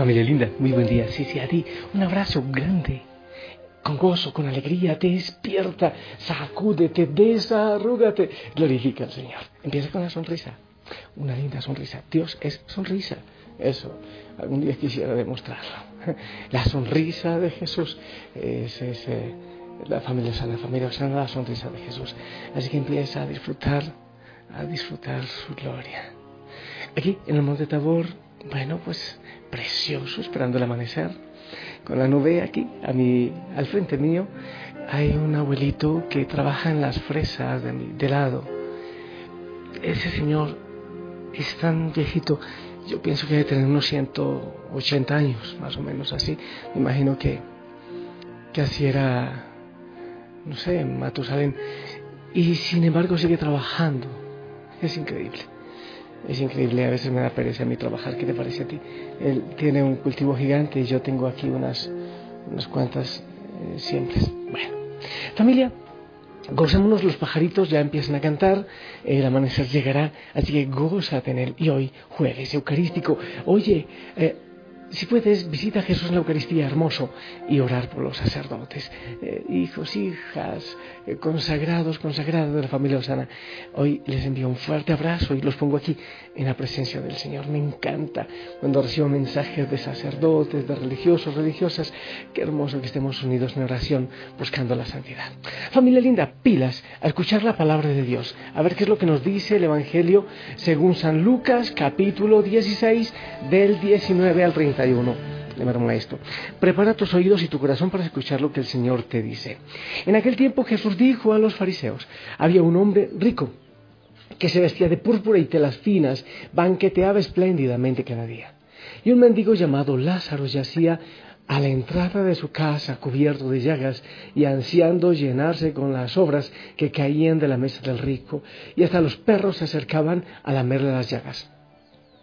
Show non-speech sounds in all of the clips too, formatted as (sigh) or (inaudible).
Familia linda, muy buen día. Sí, sí, a ti un abrazo grande. Con gozo, con alegría, despierta, sacúdete, desarrúgate. Glorifica al Señor. Empieza con la sonrisa. Una linda sonrisa. Dios es sonrisa. Eso, algún día quisiera demostrarlo. (laughs) La sonrisa de Jesús es, es eh, la familia sana, la familia sana, la sonrisa de Jesús. Así que empieza a disfrutar, a disfrutar su gloria. Aquí en el Monte Tabor, bueno, pues precioso, esperando el amanecer. Con la nube aquí, a mi, al frente mío, hay un abuelito que trabaja en las fresas de, mi, de lado. Ese señor es tan viejito, yo pienso que debe tener unos 180 años, más o menos así. Me imagino que, que así era, no sé, Matusalén. Y sin embargo sigue trabajando. Es increíble. Es increíble, a veces me da pereza a mí trabajar. ¿Qué te parece a ti? Él tiene un cultivo gigante y yo tengo aquí unas, unas cuantas eh, simples. Bueno, familia, gocémonos, los pajaritos ya empiezan a cantar, el amanecer llegará, así que gózate en él. Y hoy, jueves eucarístico, oye, eh, si puedes, visita a Jesús en la Eucaristía, hermoso, y orar por los sacerdotes, eh, hijos, hijas, eh, consagrados, consagradas de la familia Osana. Hoy les envío un fuerte abrazo y los pongo aquí en la presencia del Señor. Me encanta cuando recibo mensajes de sacerdotes, de religiosos, religiosas. Qué hermoso que estemos unidos en oración buscando la santidad. Familia linda, pilas a escuchar la palabra de Dios, a ver qué es lo que nos dice el Evangelio según San Lucas, capítulo 16, del 19 al 30. 31. Le esto. Prepara tus oídos y tu corazón para escuchar lo que el Señor te dice. En aquel tiempo Jesús dijo a los fariseos, había un hombre rico que se vestía de púrpura y telas finas, banqueteaba espléndidamente cada día. Y un mendigo llamado Lázaro yacía a la entrada de su casa cubierto de llagas y ansiando llenarse con las obras que caían de la mesa del rico, y hasta los perros se acercaban a lamerle las llagas.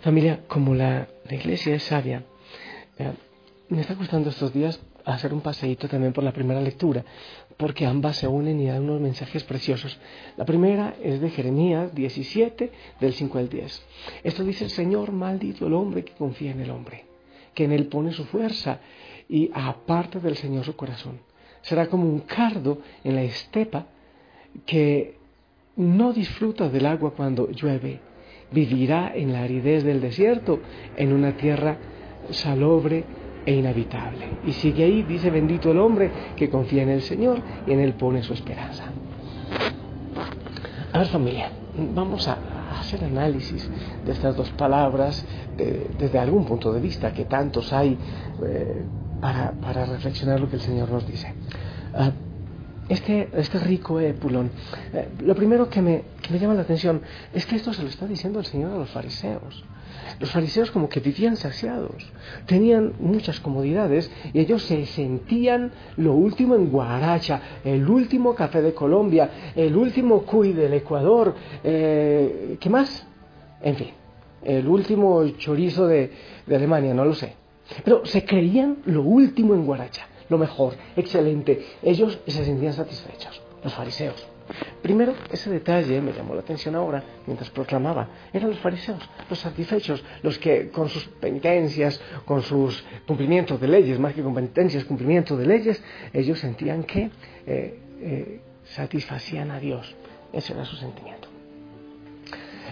Familia, como la, la iglesia es sabia, eh, me está costando estos días hacer un paseíto también por la primera lectura, porque ambas se unen y dan unos mensajes preciosos. La primera es de Jeremías 17, del 5 al 10. Esto dice el Señor, maldito el hombre que confía en el hombre, que en él pone su fuerza y aparte del Señor su corazón. Será como un cardo en la estepa que no disfruta del agua cuando llueve. Vivirá en la aridez del desierto, en una tierra salobre e inhabitable. Y sigue ahí, dice, bendito el hombre que confía en el Señor y en Él pone su esperanza. A ver familia, vamos a hacer análisis de estas dos palabras desde algún punto de vista, que tantos hay eh, para, reflexionar lo que el Señor nos dice. Ah, este, este rico Epulón, eh, lo primero que me, que me llama la atención es que esto se lo está diciendo el Señor a los fariseos. Los fariseos como que vivían saciados, tenían muchas comodidades y ellos se sentían lo último en Guaracha, el último café de Colombia, el último cuy del Ecuador, eh, ¿qué más? En fin, el último chorizo de, de Alemania, no lo sé. Pero se creían lo último en Guaracha, lo mejor, excelente. Ellos se sentían satisfechos, los fariseos. Primero, ese detalle me llamó la atención ahora, mientras proclamaba. Eran los fariseos, los satisfechos, los que con sus penitencias, con sus cumplimientos de leyes, más que con penitencias, cumplimiento de leyes, ellos sentían que eh, eh, satisfacían a Dios. Ese era su sentimiento.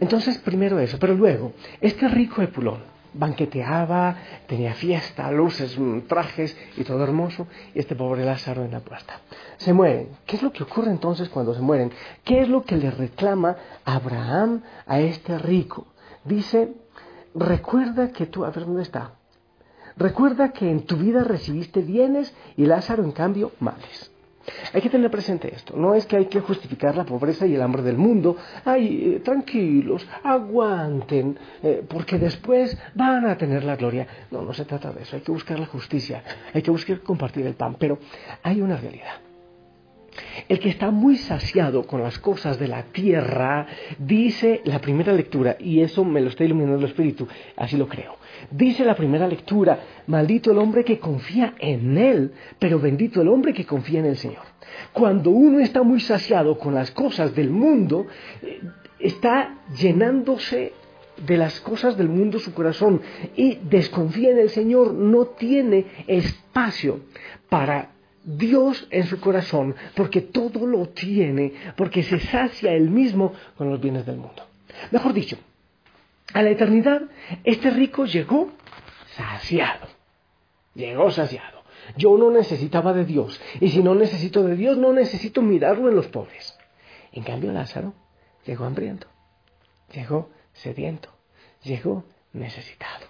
Entonces, primero eso, pero luego, este rico Epulón, banqueteaba, tenía fiesta, luces, mm, trajes y todo hermoso, y este pobre Lázaro en la puerta. Se mueren. ¿Qué es lo que ocurre entonces cuando se mueren? ¿Qué es lo que le reclama Abraham a este rico? Dice, recuerda que tú, a ver dónde está. Recuerda que en tu vida recibiste bienes y Lázaro en cambio males. Hay que tener presente esto. No es que hay que justificar la pobreza y el hambre del mundo. Ay, eh, tranquilos, aguanten, eh, porque después van a tener la gloria. No, no se trata de eso. Hay que buscar la justicia. Hay que buscar compartir el pan. Pero hay una realidad. El que está muy saciado con las cosas de la tierra, dice la primera lectura, y eso me lo está iluminando el Espíritu, así lo creo. Dice la primera lectura, maldito el hombre que confía en Él, pero bendito el hombre que confía en el Señor. Cuando uno está muy saciado con las cosas del mundo, eh, está llenándose de las cosas del mundo su corazón y desconfía en el Señor, no tiene espacio para Dios en su corazón, porque todo lo tiene, porque se sacia él mismo con los bienes del mundo. Mejor dicho, a la eternidad, este rico llegó saciado. Llegó saciado. Yo no necesitaba de Dios. Y si no necesito de Dios, no necesito mirarlo en los pobres. En cambio, Lázaro llegó hambriento. Llegó sediento. Llegó necesitado.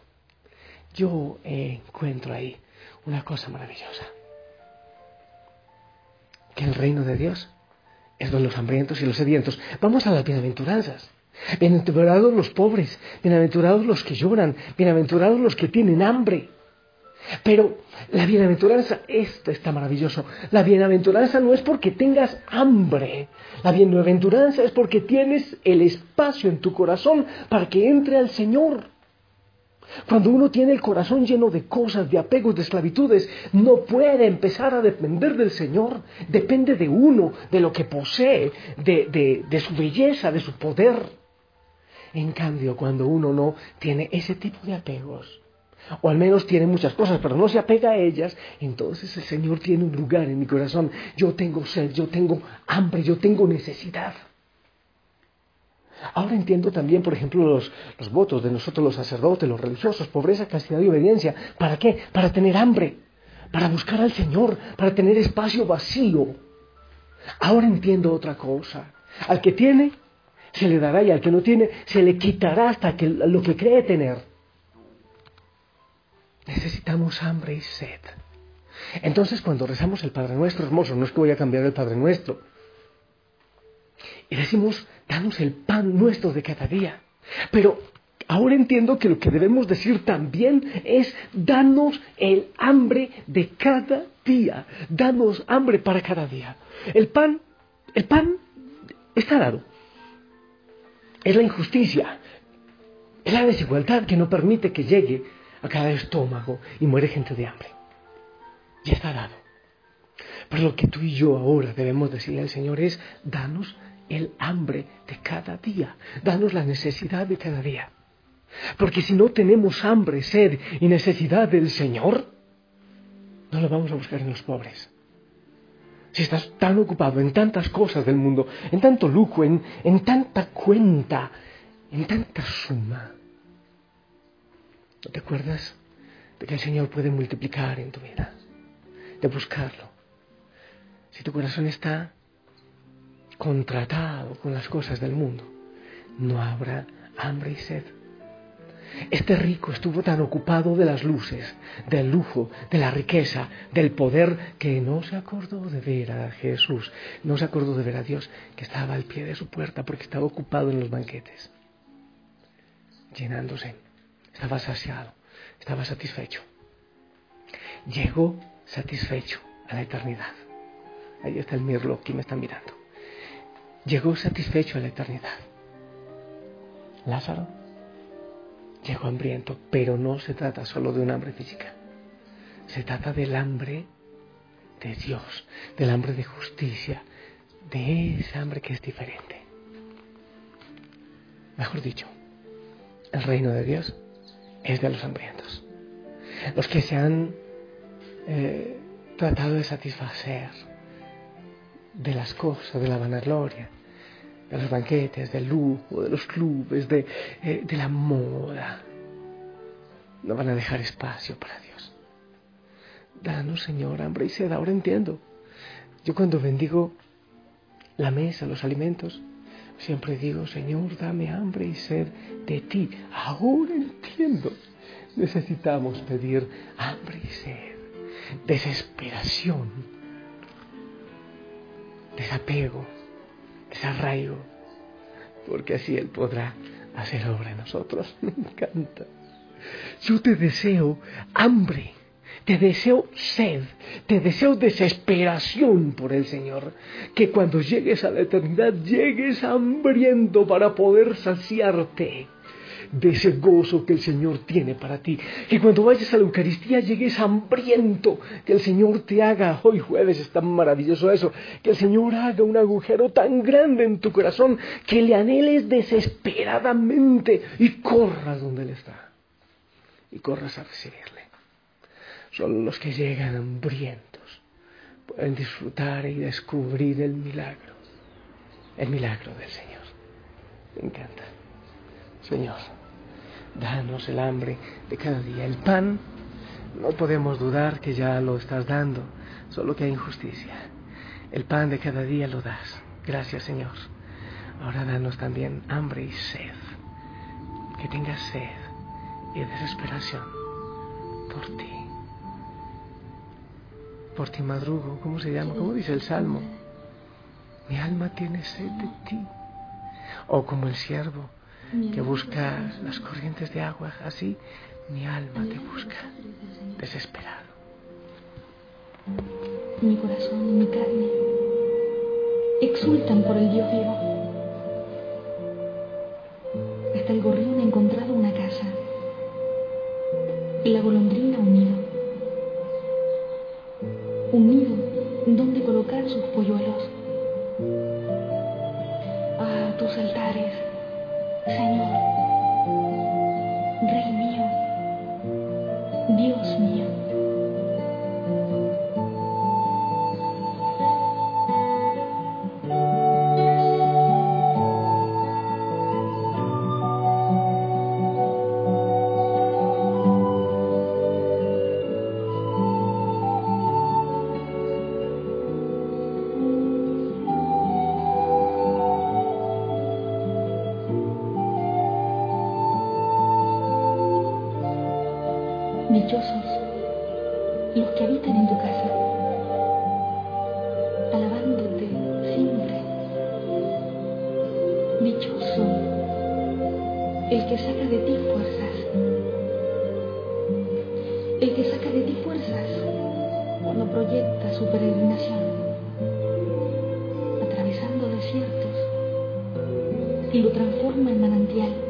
Yo encuentro ahí una cosa maravillosa. Que el reino de Dios es de los hambrientos y los sedientos. Vamos a las bienaventuranzas. Bienaventurados los pobres, bienaventurados los que lloran, bienaventurados los que tienen hambre. Pero la bienaventuranza, esto está maravilloso, la bienaventuranza no es porque tengas hambre, la bienaventuranza es porque tienes el espacio en tu corazón para que entre al Señor. Cuando uno tiene el corazón lleno de cosas, de apegos, de esclavitudes, no puede empezar a depender del Señor. Depende de uno, de lo que posee, de, de su belleza, de su poder. En cambio, cuando uno no tiene ese tipo de apegos, o al menos tiene muchas cosas, pero no se apega a ellas, entonces el Señor tiene un lugar en mi corazón. Yo tengo sed, yo tengo hambre, yo tengo necesidad. Ahora entiendo también, por ejemplo, los, votos de nosotros los sacerdotes, los religiosos, pobreza, castidad y obediencia. ¿Para qué? Para tener hambre, para buscar al Señor, para tener espacio vacío. Ahora entiendo otra cosa. Al que tiene, se le dará y al que no tiene se le quitará hasta que lo que cree tener. Necesitamos hambre y sed. Entonces cuando rezamos el Padre Nuestro, hermoso, no es que voy a cambiar el Padre Nuestro. Y decimos, danos el pan nuestro de cada día. Pero ahora entiendo que lo que debemos decir también es, danos el hambre de cada día. Danos hambre para cada día. El pan, el pan está dado es la injusticia, es la desigualdad que no permite que llegue a cada estómago y muere gente de hambre. Ya está dado. Pero lo que tú y yo ahora debemos decirle al Señor es, danos el hambre de cada día, danos la necesidad de cada día. Porque si no tenemos hambre, sed y necesidad del Señor, no lo vamos a buscar en los pobres. Si estás tan ocupado en tantas cosas del mundo, en tanto lujo, en, en tanta cuenta, en tanta suma, ¿no te acuerdas de que el Señor puede multiplicar en tu vida? De buscarlo. Si tu corazón está contratado con las cosas del mundo, no habrá hambre y sed. Este rico estuvo tan ocupado de las luces, del lujo, de la riqueza, del poder, que no se acordó de ver a Jesús, no se acordó de ver a Dios que estaba al pie de su puerta porque estaba ocupado en los banquetes, llenándose, estaba saciado, estaba satisfecho. Llegó satisfecho a la eternidad. Ahí está el mirlo que me están mirando. Llegó satisfecho a la eternidad. Lázaro llegó hambriento, pero no se trata solo de un hambre física. Se trata del hambre de Dios, del hambre de justicia, de ese hambre que es diferente. Mejor dicho, el reino de Dios es de los hambrientos. Los que se han eh, tratado de satisfacer de las cosas, de la vanagloria, de los banquetes, del lujo, de los clubes, de, eh, de la moda. No van a dejar espacio para Dios. Danos, Señor, hambre y sed. Ahora entiendo. Yo cuando bendigo la mesa, los alimentos, siempre digo, Señor, dame hambre y sed de ti. Ahora entiendo. Necesitamos pedir hambre y sed, desesperación, desapego, desarraigo, porque así Él podrá hacer obra en nosotros. (laughs) Me encanta. Yo te deseo hambre, te deseo sed, te deseo desesperación por el Señor, que cuando llegues a la eternidad llegues hambriento para poder saciarte de ese gozo que el Señor tiene para ti. Que cuando vayas a la Eucaristía llegues hambriento, que el Señor te haga, hoy jueves es tan maravilloso eso, que el Señor haga un agujero tan grande en tu corazón que le anheles desesperadamente y corras donde Él está. Y corras a recibirle. Solo los que llegan hambrientos pueden disfrutar y descubrir el milagro, el milagro del Señor. Me encanta. Señor, danos el hambre de cada día. El pan, no podemos dudar que ya lo estás dando, solo que hay injusticia. El pan de cada día lo das. Gracias, Señor. Ahora danos también hambre y sed. Que tengas sed y desesperación por ti. Por ti madrugo, ¿cómo se llama? ¿Cómo dice el Salmo? Mi alma tiene sed de ti. O como el siervo que busca las corrientes de agua, así mi alma te busca, desesperado. Mi corazón y mi carne exultan por el Dios vivo. Hasta el gorrión ha encontrado una casa y la golondrina un nido. Un nido donde colocar sus polluelos. Ah, tus altares Señor, Rey Dichosos los que habitan en tu casa, alabándote siempre. Dichoso el que saca de ti fuerzas, el que saca de ti fuerzas cuando proyecta su peregrinación, atravesando desiertos y lo transforma en manantial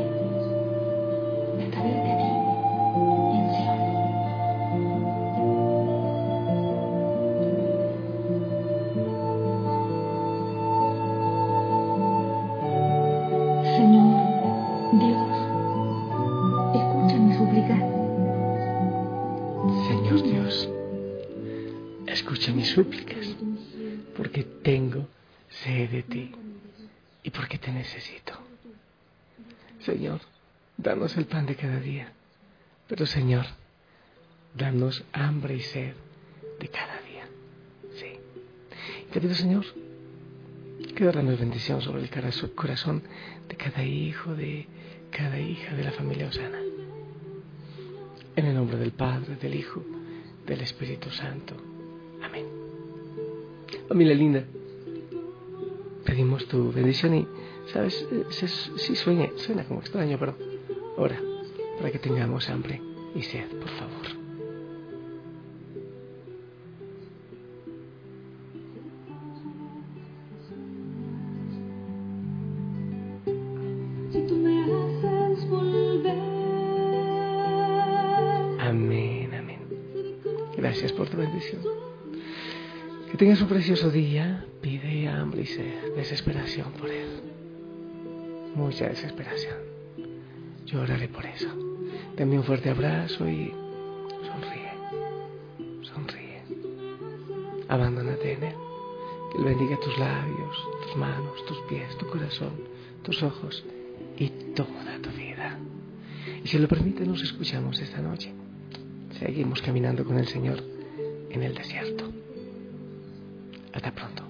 Danos el pan de cada día, pero Señor, danos hambre y sed de cada día. Sí. Querido Señor, que derrames bendición sobre el corazón de cada hijo, de cada hija de la familia Osana. En el nombre del Padre, del Hijo, del Espíritu Santo. Amén. Familia linda, pedimos tu bendición y, ¿sabes? Sí sueña, suena como extraño, pero ahora, para que tengamos hambre y sed, por favor. Amén, amén. Gracias por tu bendición. Que tengas un precioso día. Pide hambre y sed, desesperación por Él. Mucha desesperación. Yo oraré por eso. Dame un fuerte abrazo y sonríe. Sonríe. Abandónate en Él. Que Él bendiga tus labios, tus manos, tus pies, tu corazón, tus ojos y toda tu vida. Y si lo permite, nos escuchamos esta noche. Seguimos caminando con el Señor en el desierto. Hasta pronto.